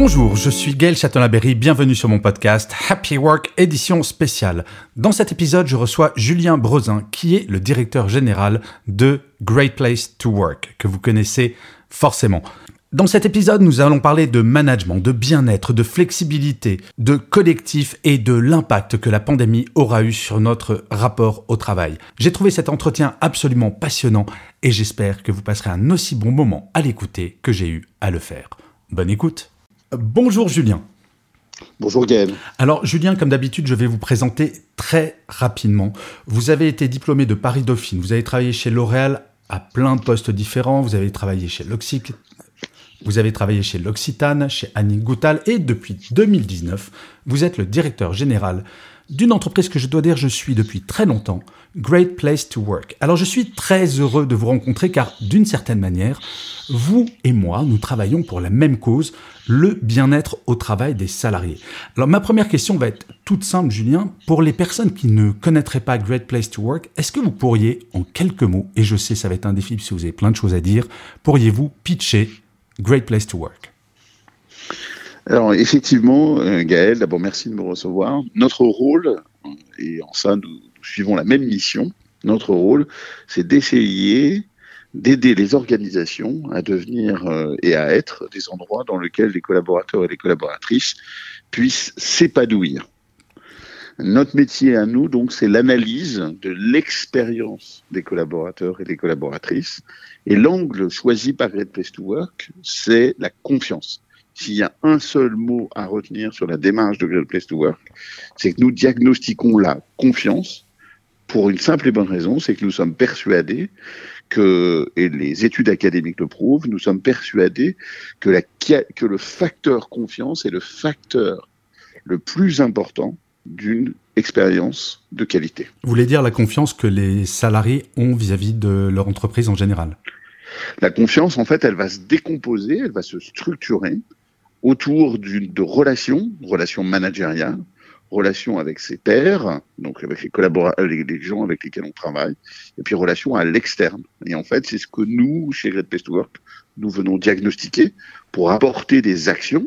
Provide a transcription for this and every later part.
Bonjour, je suis Gaël Châtelain-Berry, bienvenue sur mon podcast Happy Work édition spéciale. Dans cet épisode, je reçois Julien Brozin, qui est le directeur général de Great Place to Work, que vous connaissez forcément. Dans cet épisode, nous allons parler de management, de bien-être, de flexibilité, de collectif et de l'impact que la pandémie aura eu sur notre rapport au travail. J'ai trouvé cet entretien absolument passionnant et j'espère que vous passerez un aussi bon moment à l'écouter que j'ai eu à le faire. Bonne écoute. Bonjour Julien. Bonjour Gaël. Alors Julien, comme d'habitude, je vais vous présenter très rapidement. Vous avez été diplômé de Paris Dauphine, vous avez travaillé chez L'Oréal à plein de postes différents, vous avez travaillé chez L'Oxic, vous avez travaillé chez L'Occitane, chez Annie Goutal et depuis 2019, vous êtes le directeur général d'une entreprise que je dois dire je suis depuis très longtemps, Great Place to Work. Alors je suis très heureux de vous rencontrer car d'une certaine manière, vous et moi, nous travaillons pour la même cause, le bien-être au travail des salariés. Alors ma première question va être toute simple Julien, pour les personnes qui ne connaîtraient pas Great Place to Work, est-ce que vous pourriez en quelques mots, et je sais ça va être un défi si vous avez plein de choses à dire, pourriez-vous pitcher Great Place to Work? Alors effectivement, euh, Gaël, d'abord merci de me recevoir. Notre rôle, et en ça nous, suivons la même mission, notre rôle, c'est d'essayer d'aider les organisations à devenir euh, et à être des endroits dans lesquels les collaborateurs et les collaboratrices puissent s'épanouir. Notre métier à nous, donc, c'est l'analyse de l'expérience des collaborateurs et des collaboratrices. Et l'angle choisi par Great Place to Work, c'est la confiance. S'il y a un seul mot à retenir sur la démarche de Great Place to Work, c'est que nous diagnostiquons la confiance pour une simple et bonne raison, c'est que nous sommes persuadés que, et les études académiques le prouvent, nous sommes persuadés que, la, que le facteur confiance est le facteur le plus important d'une expérience de qualité. Vous voulez dire la confiance que les salariés ont vis-à-vis -vis de leur entreprise en général? La confiance, en fait, elle va se décomposer, elle va se structurer autour de relations, relations managériales, relations avec ses pairs, donc avec les collaborateurs, les, les, gens avec lesquels on travaille, et puis relations à l'externe. Et en fait, c'est ce que nous, chez Great Place Work, nous venons diagnostiquer pour apporter des actions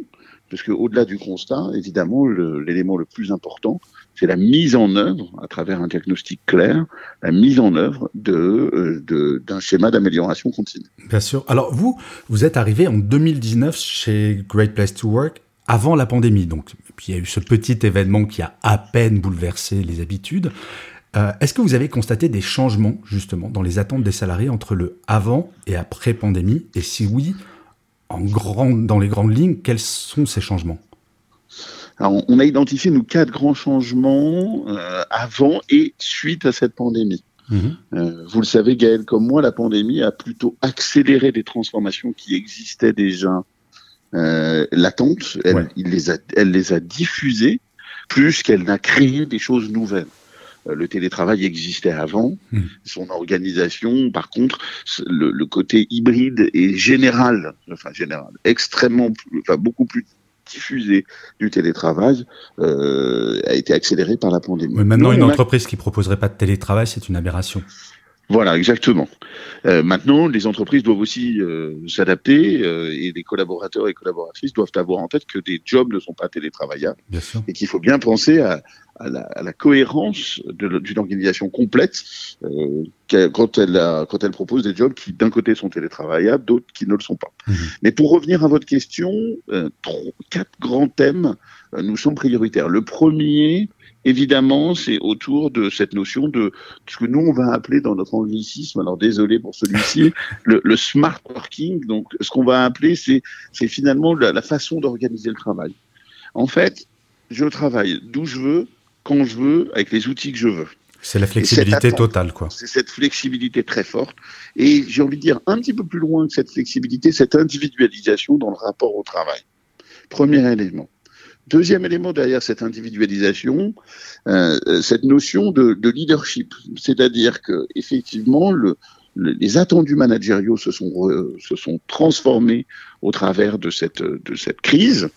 parce qu'au-delà du constat, évidemment, l'élément le, plus important, c'est la mise en œuvre, à travers un diagnostic clair, la mise en œuvre de, d'un schéma d'amélioration continue. Bien sûr. Alors vous, vous êtes arrivé en 2019 chez Great Place to Work avant la pandémie. Donc, puis il y a eu ce petit événement qui a à peine bouleversé les habitudes. Euh, Est-ce que vous avez constaté des changements justement dans les attentes des salariés entre le avant et après pandémie? Et si oui, en grand, dans les grandes lignes, quels sont ces changements? Alors, on a identifié nous quatre grands changements euh, avant et suite à cette pandémie. Mmh. Euh, vous le savez, Gaël, comme moi, la pandémie a plutôt accéléré des transformations qui existaient déjà euh, latentes. Elle, ouais. il les a, elle les a diffusées plus qu'elle n'a créé des choses nouvelles le télétravail existait avant, mmh. son organisation, par contre, le, le, côté hybride et général, enfin général, extrêmement, enfin beaucoup plus diffusé du télétravail euh, a été accéléré par la pandémie. Oui, maintenant, Nous, une entreprise a... qui proposerait pas de télétravail, c'est une aberration. Voilà, exactement. Euh, maintenant, les entreprises doivent aussi euh, s'adapter euh, et les collaborateurs et collaboratrices doivent avoir en tête que des jobs ne sont pas télétravaillables et qu'il faut bien penser à, à, la, à la, cohérence d'une organisation complète quand, elle a, quand elle propose des jobs qui d'un côté sont télétravaillables, d'autres qui ne le sont pas. Mmh. Mais pour revenir à votre question, trois, quatre grands thèmes nous sont prioritaires. Le premier, évidemment, c'est autour de cette notion de ce que nous, on va appeler dans notre anglicisme, alors désolé pour celui-ci, le, le, smart working. Donc, ce qu'on va appeler, c'est finalement la, la façon d'organiser le travail. En fait, je travaille d'où je veux, quand je veux, avec les outils que je veux. C'est la flexibilité totale, quoi. C'est cette flexibilité très forte. Et j'ai envie de dire un petit peu plus loin que cette flexibilité, cette individualisation dans le rapport au travail. Premier élément. Deuxième élément derrière cette individualisation, euh, cette notion de, de leadership, c'est-à-dire que effectivement le, les attendus managériaux se sont, se sont transformés au travers de cette, de cette crise.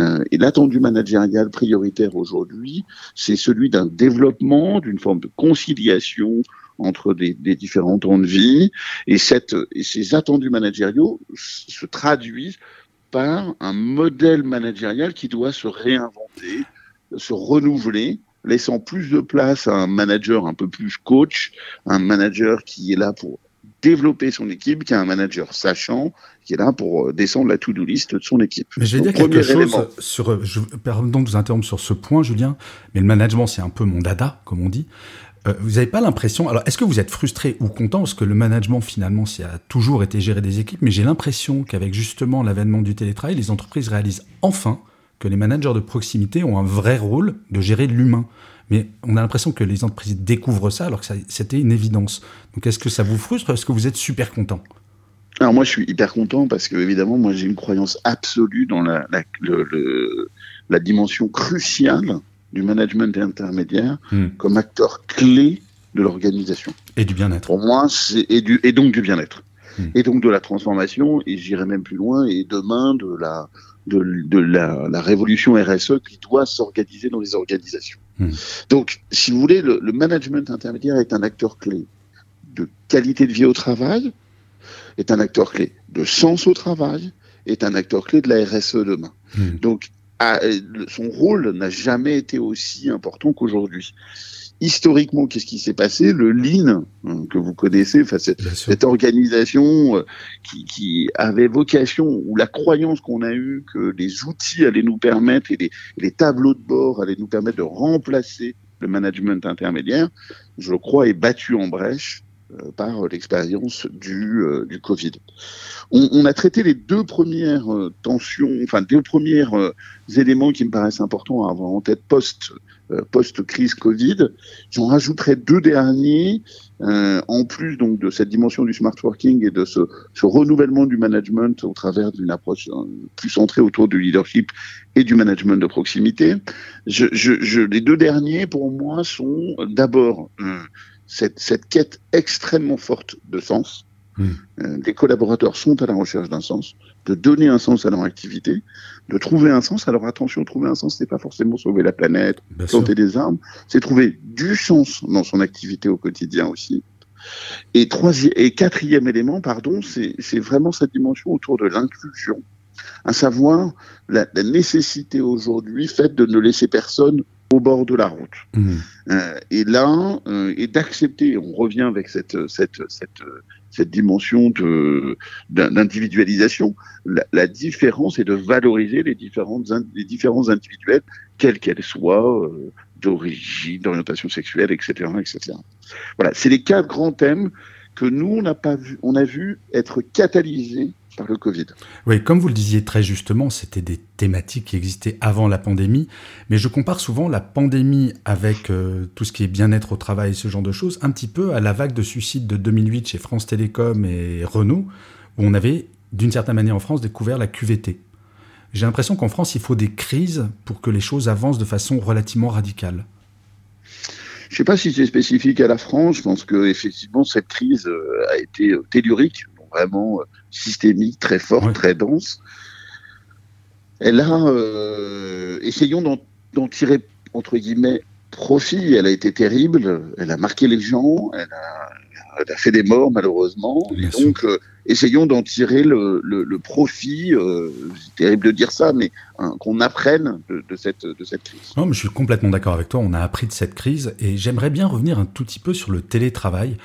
Euh, et l'attendu managérial prioritaire aujourd'hui, c'est celui d'un développement, d'une forme de conciliation entre des, des, différents temps de vie. Et, cette, et ces attendus managériaux se traduisent par un modèle managérial qui doit se réinventer, se renouveler laissant plus de place à un manager un peu plus coach, un manager qui est là pour développer son équipe, qui est un manager sachant, qui est là pour euh, descendre la to-do list de son équipe. Mais je vais dire quelque chose sur, euh, je, pardon de vous interrompre sur ce point, Julien, mais le management, c'est un peu mon dada, comme on dit. Euh, vous n'avez pas l'impression, alors est-ce que vous êtes frustré ou content, parce que le management, finalement, ça a toujours été gérer des équipes, mais j'ai l'impression qu'avec justement l'avènement du télétravail, les entreprises réalisent enfin que les managers de proximité ont un vrai rôle de gérer l'humain. Mais on a l'impression que les entreprises découvrent ça alors que c'était une évidence. Donc est-ce que ça vous frustre? Est-ce que vous êtes super content? Alors moi je suis hyper content parce que évidemment moi j'ai une croyance absolue dans la dimension cruciale du management intermédiaire hmm. comme acteur clé de l'organisation. Et du bien-être. Pour moi, c'est et, du, et donc du bien-être. Hmm. Et donc de la transformation, et j'irai même plus loin, et demain de la, de, de la, la, révolution RSE qui doit s'organiser dans les organisations. Hmm. Donc, si vous voulez, le, le, management intermédiaire est un acteur clé de qualité de vie au travail, est un acteur clé de sens au travail, est un acteur clé de la RSE demain. Donc, à, son rôle n'a jamais été aussi important qu'aujourd'hui. Historiquement, qu'est-ce qui s'est passé? Le Lean, hein, que vous connaissez, enfin, cette, organisation euh, qui, qui, avait vocation, ou la croyance qu'on a eue que les outils allaient nous permettre, et les, les, tableaux de bord allaient nous permettre de remplacer le management intermédiaire, je crois, est battu en brèche. euh, par l'expérience du, euh, du Covid. On, on, a traité les deux premières tensions, enfin deux premiers éléments qui me paraissent importants à avoir en tête post euh, post-crise Covid. J'en rajouterai deux derniers, euh, en plus donc de cette dimension du smart working et de ce, ce renouvellement du management au travers d'une approche euh, plus centrée autour du leadership et du management de proximité. Je, je, je, les deux derniers, pour moi, sont d'abord euh, cette, cette quête extrêmement forte de sens. Hmm. les collaborateurs sont à la recherche d'un sens de donner un sens à leur activité, de trouver un sens. Alors attention, trouver un sens, c'est pas forcément sauver la planète, planter des arbres, c'est trouver du sens dans son activité au quotidien aussi. Et troisième et quatrième élément, pardon, c'est vraiment cette dimension autour de l'inclusion, à savoir la, la nécessité aujourd'hui faite de ne laisser personne au bord de la route. Mmh. Euh, et là, euh, et d'accepter, on revient avec cette, cette, cette, cette dimension d'individualisation. La, la, différence est de valoriser les, différentes, les différents individuels, quels qu'elles soient, euh, d'origine, d'orientation sexuelle, etc., etc. Voilà, c'est les quatre grands thèmes que nous, on n'a pas vu, on a vu être catalysés par le Covid. Oui, comme vous le disiez très justement, c'était des thématiques qui existaient avant la pandémie, mais je compare souvent la pandémie avec euh, tout ce qui est bien-être au travail et ce genre de choses, un petit peu à la vague de suicide de 2008 chez France Télécom et Renault, où on avait, d'une certaine manière en France, découvert la QVT. J'ai l'impression qu'en France, il faut des crises pour que les choses avancent de façon relativement radicale. Je ne sais pas si c'est spécifique à la France. Je pense que effectivement cette crise euh, a été euh, tellurique vraiment euh, systémique, très forte, très dense. Elle a, euh, essayons d'en tirer, entre guillemets, profit. Elle a été terrible, elle a marqué les gens, elle a, elle a fait des morts, malheureusement. et donc, euh, essayons d'en tirer le, le, le profit. Euh, c'est terrible de dire ça, mais hein, qu'on apprenne de, de, cette, de cette crise. Non, mais je suis complètement d'accord avec toi. On a appris de cette crise et j'aimerais bien revenir un tout petit peu sur le télétravail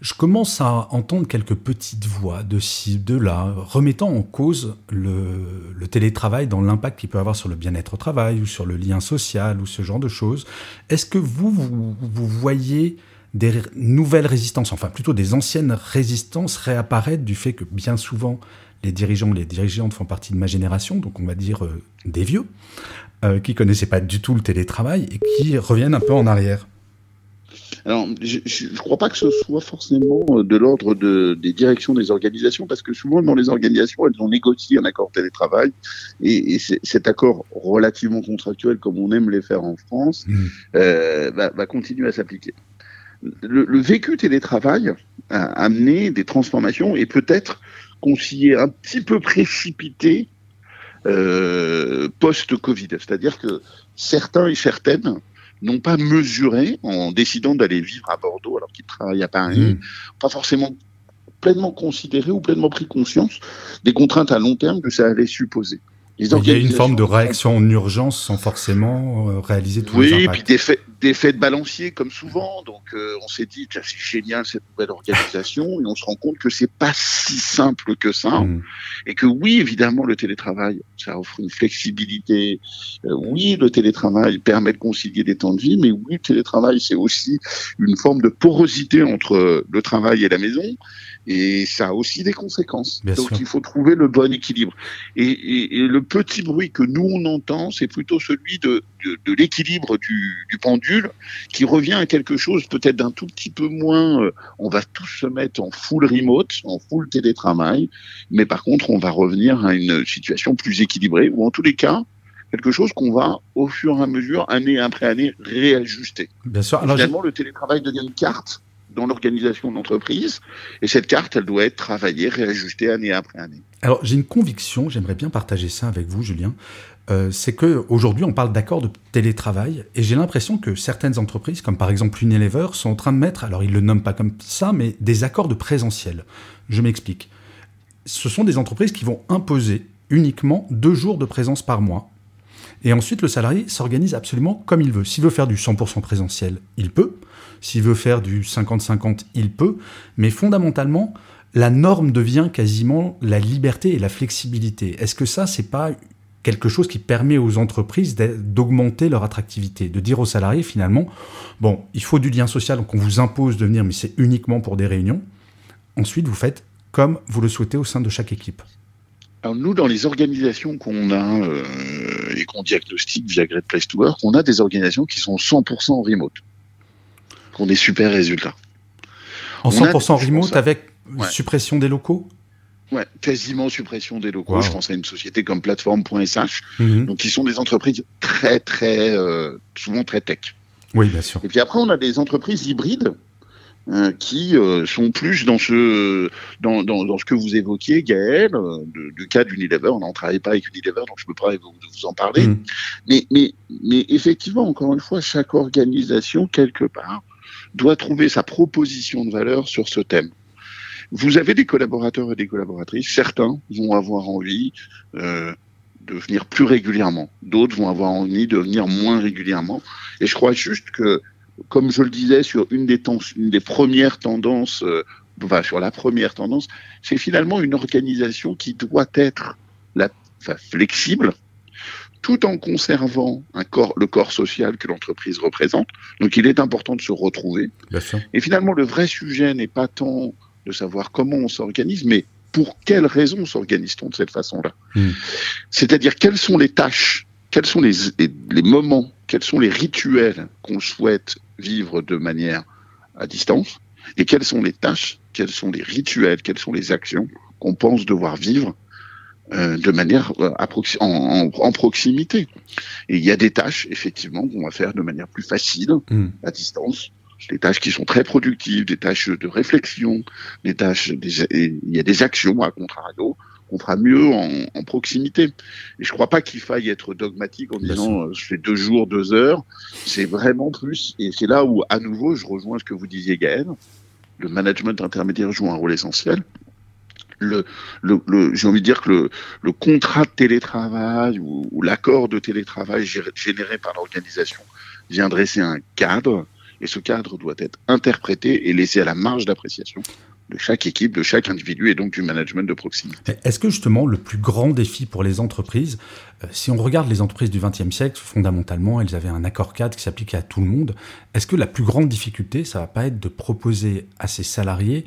je commence à entendre quelques petites voix de ci, de là, remettant en cause le, le télétravail dans l'impact qu'il peut avoir sur le bien-être au travail ou sur le lien social ou ce genre de choses. Est-ce que vous, vous, vous, voyez des nouvelles résistances, enfin plutôt des anciennes résistances réapparaître du fait que bien souvent les dirigeants, les dirigeantes font partie de ma génération, donc on va dire euh, des vieux, euh, qui connaissaient pas du tout le télétravail et qui reviennent un peu en arrière Alors, je ne crois pas que ce soit forcément euh, de l'ordre de, des directions des organisations, parce que souvent dans les organisations, elles ont négocié un accord télétravail, et, et cet accord relativement contractuel, comme on aime les faire en France, mmh. euh, va, va, continuer à s'appliquer. Le, le, vécu télétravail a amené des transformations et peut-être qu'on s'y est un petit peu précipité euh, post-Covid. C'est-à-dire que certains et certaines n'ont pas mesuré, en décidant d'aller vivre à Bordeaux alors qu'ils travaillent à Paris, mmh. pas forcément pleinement considéré ou pleinement pris conscience des contraintes à long terme que ça allait supposer. Il y a une forme de réaction en urgence sans forcément euh, réaliser tous les impacts. Oui, puis des faits, des faits de balancier comme souvent. Donc euh, on s'est dit, c'est génial cette nouvelle organisation, et on se rend compte que c'est pas si simple que ça, mmh. et que oui, évidemment, le télétravail, ça offre une flexibilité. Euh, oui, le télétravail permet de concilier des temps de vie, mais oui, le télétravail, c'est aussi une forme de porosité entre le travail et la maison et ça a aussi des conséquences. Donc il faut trouver le bon équilibre. Et, et, et, le petit bruit que nous on entend, c'est plutôt celui de, de, de l'équilibre du, du, pendule, qui revient à quelque chose peut-être d'un tout petit peu moins. Euh, on va tous se mettre en full remote, en full télétravail, mais par contre on va revenir à une situation plus équilibrée, ou en tous les cas quelque chose qu'on va, au fur et à mesure, année après année, réajuster. Bien sûr. Alors Finalement, le télétravail devient une carte dans l'organisation de l'entreprise. Et cette carte, elle doit être travaillée, réajustée année après année. Alors, j'ai une conviction, j'aimerais bien partager ça avec vous, Julien. Euh, c'est que aujourd'hui, on parle d'accord de télétravail, et j'ai l'impression que certaines entreprises, comme par exemple Unilever, sont en train de mettre, alors ils le nomment pas comme ça, mais des accords de présentiel. Je m'explique. Ce sont des entreprises qui vont imposer uniquement deux jours de présence par mois. Et ensuite, le salarié s'organise absolument comme il veut. S'il veut faire du 100% présentiel, il peut. S'il veut faire du 50-50, il peut. Mais fondamentalement, la norme devient quasiment la liberté et la flexibilité. Est-ce que ça, c'est pas quelque chose qui permet aux entreprises d'augmenter leur attractivité, de dire aux salariés finalement, bon, il faut du lien social, donc on vous impose de venir, mais c'est uniquement pour des réunions. Ensuite, vous faites comme vous le souhaitez au sein de chaque équipe. Alors nous, dans les organisations qu'on a euh, et qu'on diagnostique via Great Place to Work, on a des organisations qui sont 100% en remote ont des super résultats. En 100% remote avec suppression des locaux? Ouais, quasiment suppression des locaux. Je pense à une société comme plateforme.sh, mhm. donc qui sont des entreprises très très euh, souvent très tech. Oui, bien sûr. Et puis après, on a des entreprises hybrides euh, qui euh, sont plus dans ce dans, dans, dans, ce que vous évoquiez, Gaël, du cas d'Unilever. On n'en travaille pas avec Unilever, donc je ne peux pas vous, vous en parler. Mhm. Mais, mais, mais effectivement, encore une fois, chaque organisation, quelque part, doit trouver sa proposition de valeur sur ce thème. Vous avez des collaborateurs et des collaboratrices, certains vont avoir envie euh, de venir plus régulièrement, d'autres vont avoir envie de venir moins régulièrement. Et je crois juste que, comme je le disais, sur une des, une des premières tendances, euh, enfin, sur la première tendance, c'est finalement une organisation qui doit être la, enfin, flexible, tout en conservant un corps, le corps social que l'entreprise représente. Donc il est important de se retrouver. Et finalement, le vrai sujet n'est pas tant de savoir comment on s'organise, mais pour quelles raisons s'organise-t-on de cette façon-là hmm. C'est-à-dire quelles sont les tâches, quels sont les, les, moments, quels sont les rituels qu'on souhaite vivre de manière à distance, et quelles sont les tâches, quels sont les rituels, quelles sont les actions qu'on pense devoir vivre euh, de manière euh, en, en, proximité. Et il y a des tâches, effectivement, qu'on va faire de manière plus facile, hmm. à distance. Des tâches qui sont très productives, des tâches de réflexion, des tâches, il y a des actions, à contrario, qu'on fera mieux en, en, proximité. Et je crois pas qu'il faille être dogmatique en disant euh, je fais deux jours, deux heures. C'est vraiment plus. Et c'est là où, à nouveau, je rejoins ce que vous disiez, Gaël. Le management intermédiaire joue un rôle essentiel le, le, le j'ai envie de dire que le, le contrat de télétravail ou, ou l'accord de télétravail généré par l'organisation vient dresser un cadre, et ce cadre doit être interprété et laissé à la marge d'appréciation de chaque équipe, de chaque individu et donc du management de proximité. Est-ce que justement le plus grand défi pour les entreprises, euh, si on regarde les entreprises du XXe siècle, fondamentalement, elles avaient un accord cadre qui s'appliquait à tout le monde. Est-ce que la plus grande difficulté, ça va pas être de proposer à ses salariés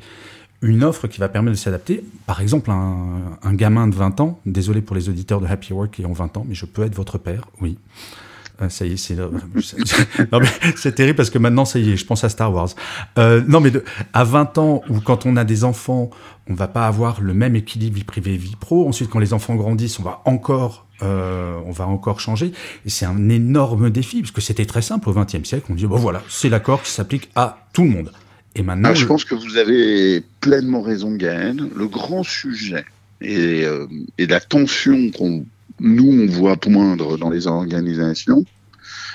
une offre qui va permettre de s'adapter? Par exemple, un, gamin de 20 ans, désolé pour les auditeurs de Happy Work qui ont 20 ans, mais je peux être votre père, oui. Ah, ça y est, c'est c'est terrible parce que maintenant, ça y est, je pense à Star Wars. Euh, non, mais de, à 20 ans, ou quand on a des enfants, on va pas avoir le même équilibre vie privée vie pro. Ensuite, quand les enfants grandissent, on va encore, euh, on va encore changer. Et c'est un énorme défi parce que c'était très simple au XXe siècle. On dit bon voilà, c'est l'accord qui s'applique à tout le monde. Et maintenant, ah, je pense que vous avez pleinement raison, Gaël. Le grand sujet et, euh, et la tension qu'on nous, on voit poindre dans les organisations,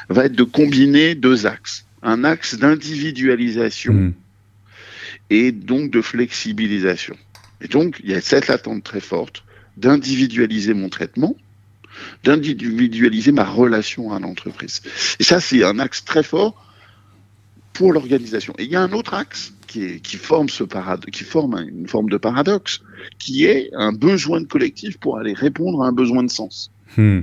va être de combiner deux axes. Un axe d'individualisation hmm. et donc de flexibilisation. Et donc, il y a cette attente très forte d'individualiser mon traitement, d'individualiser ma relation à l'entreprise. Et ça, c'est un axe très fort pour l'organisation. Et il y a un autre axe qui, qui forme, ce qui forme une forme de paradoxe, qui est un besoin de collectif pour aller répondre à un besoin de sens. Hmm.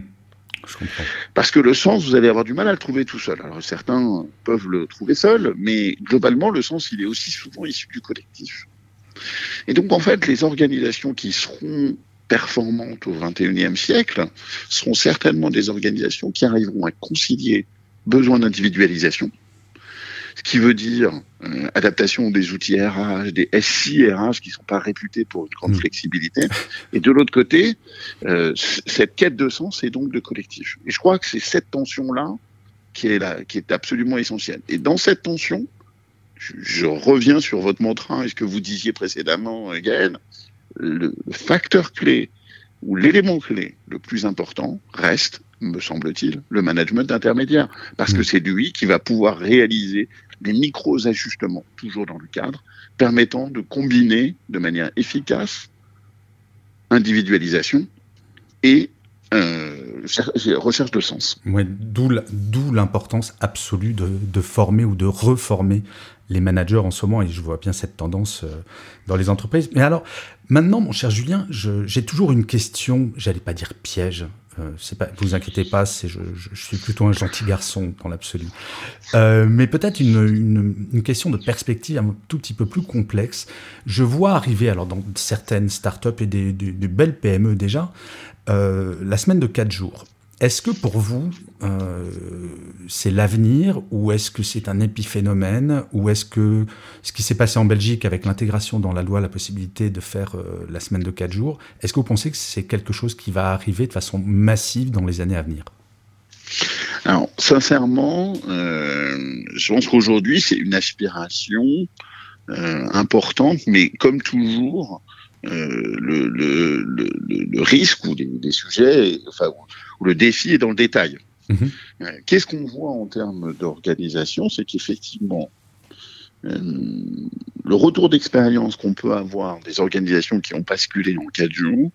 Je comprends. Parce que le sens, vous allez avoir du mal à le trouver tout seul. Alors certains peuvent le trouver seul, mais globalement, le sens, il est aussi souvent issu du collectif. Et donc, en fait, les organisations qui seront performantes au XXIe siècle seront certainement des organisations qui arriveront à concilier besoin d'individualisation, ce qui veut dire euh, adaptation des outils RH, des SI RH qui ne sont pas réputés pour une grande mm. flexibilité. Et de l'autre côté, euh, cette quête de sens est donc de collectif. Et je crois que c'est cette tension-là qui est là, qui est absolument essentielle. Et dans cette tension, je, je reviens sur votre mantra et ce que vous disiez précédemment, euh, Gaël, le facteur clé ou l'élément clé le plus important reste, me semble-t-il, le management intermédiaire. Parce que mm. c'est lui qui va pouvoir réaliser les micros ajustements, toujours dans le cadre, permettant de combiner de manière efficace individualisation et euh, recherche de sens. D'où l'importance absolue de, former ou de reformer les managers en ce moment, et je vois bien cette tendance euh, dans les entreprises. Mais alors, maintenant, mon cher Julien, j'ai toujours une question, j'allais pas dire piège, euh, pas, vous inquiétez pas, je, je, suis plutôt un gentil garçon dans l'absolu. Euh, mais peut-être une, question de perspective un tout petit peu plus complexe. Je vois arriver, alors dans certaines startups et des belles PME déjà, euh, la semaine de 4 jours. Est-ce que pour vous, euh, c'est l'avenir ou est-ce que c'est un épiphénomène ou est-ce que ce qui s'est passé en Belgique avec l'intégration dans la loi, la possibilité de faire euh, la semaine de 4 jours, est-ce que vous pensez que c'est quelque chose qui va arriver de façon massive dans les années à venir? Alors, sincèrement, euh, je pense qu'aujourd'hui, c'est une aspiration importante, mais comme toujours, le, le, le, risque ou des sujets, où le défi est dans le détail. Mhm. Euh, qu'est-ce qu'on voit en termes d'organisation? C'est qu'effectivement, euh, le retour d'expérience qu'on peut avoir des organisations qui ont basculé en quatre jours,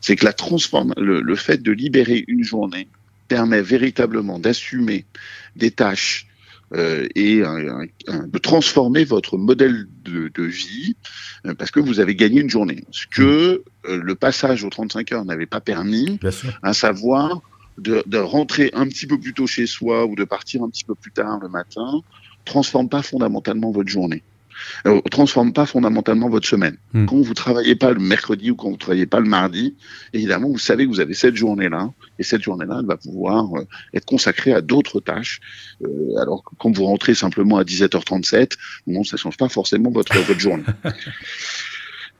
c'est que la transforme, le, fait de libérer une journée permet véritablement d'assumer des tâches euh, et de transformer votre modèle de, vie parce que vous avez gagné une journée. Ce que le passage aux 35 heures n'avait pas permis, à savoir de, de, rentrer un petit peu plus tôt chez soi ou de partir un petit peu plus tard le matin transforme pas fondamentalement votre journée. Euh, transforme pas fondamentalement votre semaine. Hmm. Quand vous travaillez pas le mercredi ou quand vous travaillez pas le mardi, évidemment, vous savez que vous avez cette journée-là, et cette journée-là, elle va pouvoir euh, être consacrée à d'autres tâches. Euh, alors que quand vous rentrez simplement à 17h37, bon, ça change pas forcément votre, votre journée.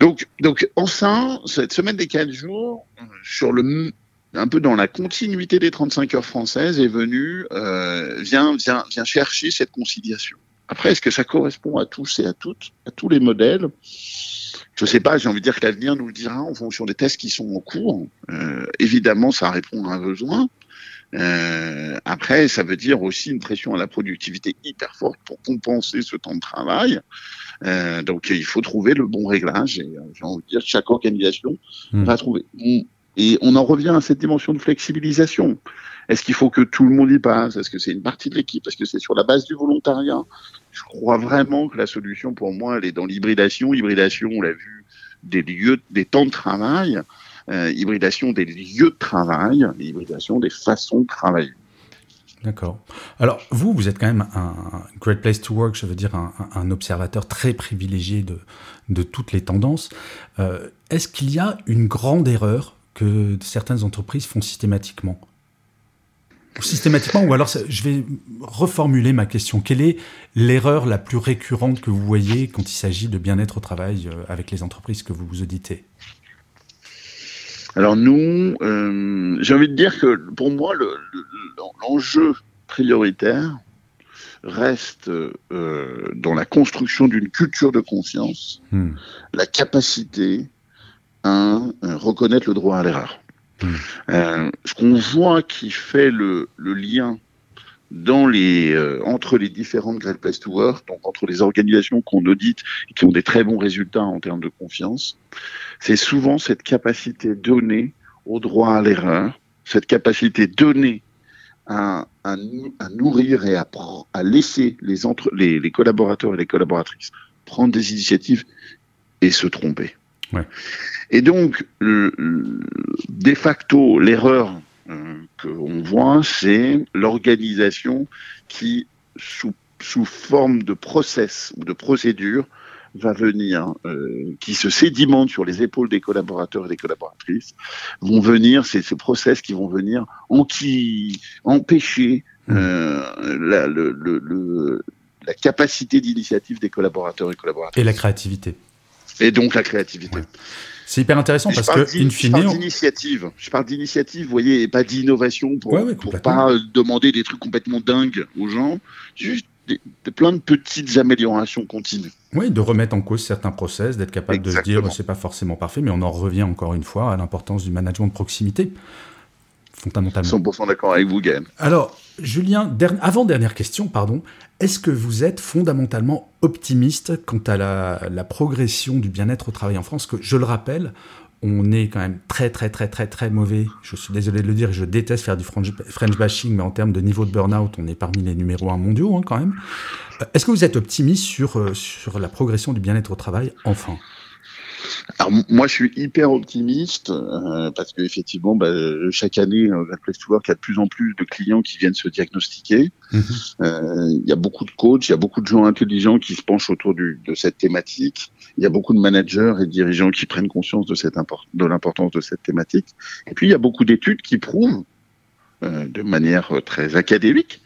Donc, donc, enfin, cette semaine des 4 jours, sur le un peu dans la continuité des 35 heures françaises, est venu, euh, vient, vient, vient chercher cette conciliation. Après, est-ce que ça correspond à tous et à toutes, à tous les modèles? Je ne sais pas, j'ai envie de dire que l'avenir nous le dira en fonction des tests qui sont en cours. Euh, évidemment, ça répond à un besoin. Euh, après, ça veut dire aussi une pression à la productivité hyper forte pour compenser ce temps de travail. Euh, donc, il faut trouver le bon réglage. Et euh, j'ai envie de dire, chaque organisation mmh. va trouver. Et on en revient à cette dimension de flexibilisation. Est-ce qu'il faut que tout le monde y passe? Est-ce que c'est une partie de l'équipe? Est-ce que c'est sur la base du volontariat? Je crois vraiment que la solution, pour moi, elle est dans l'hybridation. Hybridation, on l'a vu, des lieux, des temps de travail, euh, hybridation des lieux de travail, hybridation des façons de travailler. D'accord. Alors, vous, vous êtes quand même un great place to work, je veux dire un, observateur très privilégié de, de toutes les tendances. Euh, Est-ce qu'il y a une grande erreur que certaines entreprises font systématiquement? Systématiquement, ou alors je vais reformuler ma question. Quelle est l'erreur la plus récurrente que vous voyez quand il s'agit de bien-être au travail euh, avec les entreprises que vous auditez? Alors nous, euh, j'ai envie de dire que pour moi, l'enjeu prioritaire reste euh, dans la construction d'une culture de confiance, hmm. la capacité à reconnaître le droit à l'erreur. Euh, ce qu'on voit qui fait le, lien euh, entre les différentes Great Place to Work, donc entre les organisations qu'on audite et qui ont des très bons résultats en termes de confiance, c'est souvent cette capacité donnée au droit à l'erreur, cette capacité donnée à, nourrir et à, laisser les, entre, les collaborateurs et les collaboratrices prendre des initiatives et se tromper. Ouais. Et donc, de facto, l'erreur euh, qu'on voit, c'est l'organisation qui, sous, sous, forme de process ou de procédure, va venir, euh, qui se sédimente sur les épaules des collaborateurs et des collaboratrices, vont venir, c'est ces process qui vont venir empêcher mmh. euh, la, le, le, la capacité d'initiative des collaborateurs et collaboratrices. Et la créativité. Et donc la créativité. C'est hyper intéressant parce que, in fine. Je parle d'initiative. Je parle d'initiative, vous voyez, et pas d'innovation pour, ne pas demander des trucs complètement dingues aux gens. Juste des, plein de petites améliorations continues. Oui, de remettre en cause certains process, d'être capable de se dire c'est pas forcément parfait, mais on en revient encore une fois à l'importance du management de proximité. Fondamentalement. 100% d'accord avec vous, Gaël. Alors, Julien, avant dernière question, pardon. Est-ce que vous êtes fondamentalement optimiste quant à la, progression du bien-être au travail en France? Que je le rappelle, on est quand même très très très très très mauvais. Je suis désolé de le dire, je déteste faire du French bashing, mais en termes de niveau de burn-out, on est parmi les numéros un mondiaux hein, quand même. Euh, est-ce que vous êtes optimiste sur, euh, sur la progression du bien-être au travail enfin? Alors moi, je suis hyper optimiste euh, parce que effectivement, bah, chaque année, euh, Place to Work, a de plus en plus de clients qui viennent se diagnostiquer. Mhm. Euh, il y a beaucoup de coachs, il y a beaucoup de gens intelligents qui se penchent autour du, de cette thématique. Il y a beaucoup de managers et dirigeants qui prennent conscience de, cette de l'importance de cette thématique. Et puis, il y a beaucoup d'études qui prouvent, euh, de manière très académique,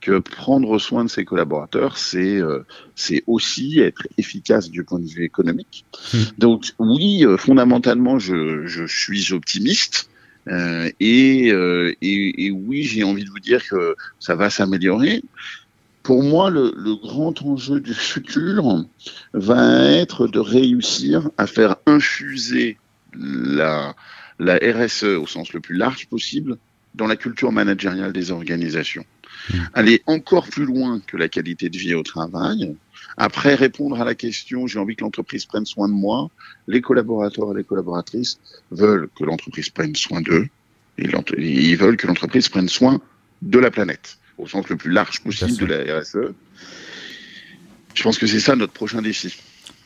que prendre soin de ses collaborateurs, c'est euh, c'est aussi être efficace du point de vue économique. Mmh. Donc oui, euh, fondamentalement, je, je suis optimiste. Euh, et, euh, et, et, oui, j'ai envie de vous dire que ça va s'améliorer. Pour moi, le, le, grand enjeu du futur va être de réussir à faire infuser la, la RSE au sens le plus large possible dans la culture managériale des organisations. Mm. aller encore plus loin que la qualité de vie au travail. Après, répondre à la question, j'ai envie que l'entreprise prenne soin de moi. Les collaborateurs et les collaboratrices veulent que l'entreprise prenne soin d'eux. Et ils veulent que l'entreprise prenne soin de la planète, au sens le plus large possible de la RSE. Je pense que c'est ça notre prochain défi.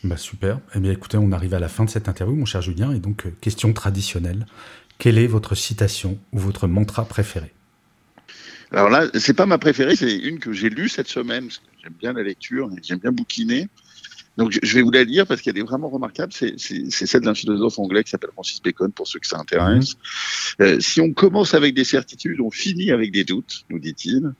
Bah super. Eh bien écoutez, on arrive à la fin de cette interview, mon cher Julien. Et donc, euh, question traditionnelle. Quelle est votre citation ou votre mantra préféré? Alors là, c'est pas ma préférée, c'est une que j'ai lue cette semaine, parce que j'aime bien la lecture, j'aime bien bouquiner. Donc je vais vous la lire parce qu'elle est vraiment remarquable. C'est celle d'un philosophe anglais qui s'appelle Francis Bacon, pour ceux que ça intéresse. Mhm. Euh, si on commence avec des certitudes, on finit avec des doutes, nous dit-il.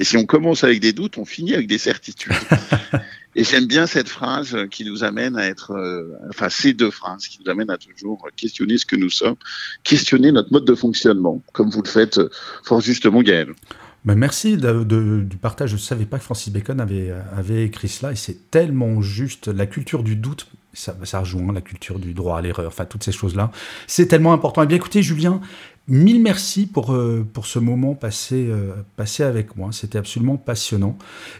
Et si on commence avec des doutes, on finit avec des certitudes. Et j'aime bien cette phrase qui nous amène à être, euh, enfin ces deux phrases qui nous amènent à toujours questionner ce que nous sommes, questionner notre mode de fonctionnement, comme vous le faites fort justement, Gaël. Ben merci du partage. Je ne savais pas que Francis Bacon avait, avait écrit cela et c'est tellement juste. La culture du doute, ça, ça rejoint la culture du droit à l'erreur, enfin toutes ces choses-là. C'est tellement important. Eh bien écoutez, Julien, Mille merci pour, euh, pour ce moment passé, euh, passé avec moi. C'était absolument passionnant.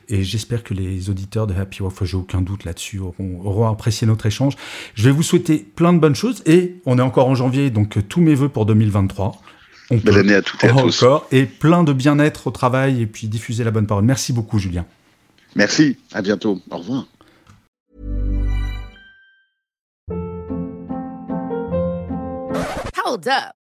Et j'espère que les auditeurs de Happy Work, j'ai aucun doute là-dessus, auront, auront, apprécié notre échange. Je vais vous souhaiter plein de bonnes choses. Et on est encore en janvier, donc tous mes voeux pour 2023. On Belle année à toutes et à tous. Encore, et plein de bien-être au travail et puis diffuser la bonne parole. Merci beaucoup, Julien. Merci. À bientôt. Au revoir. Hold up.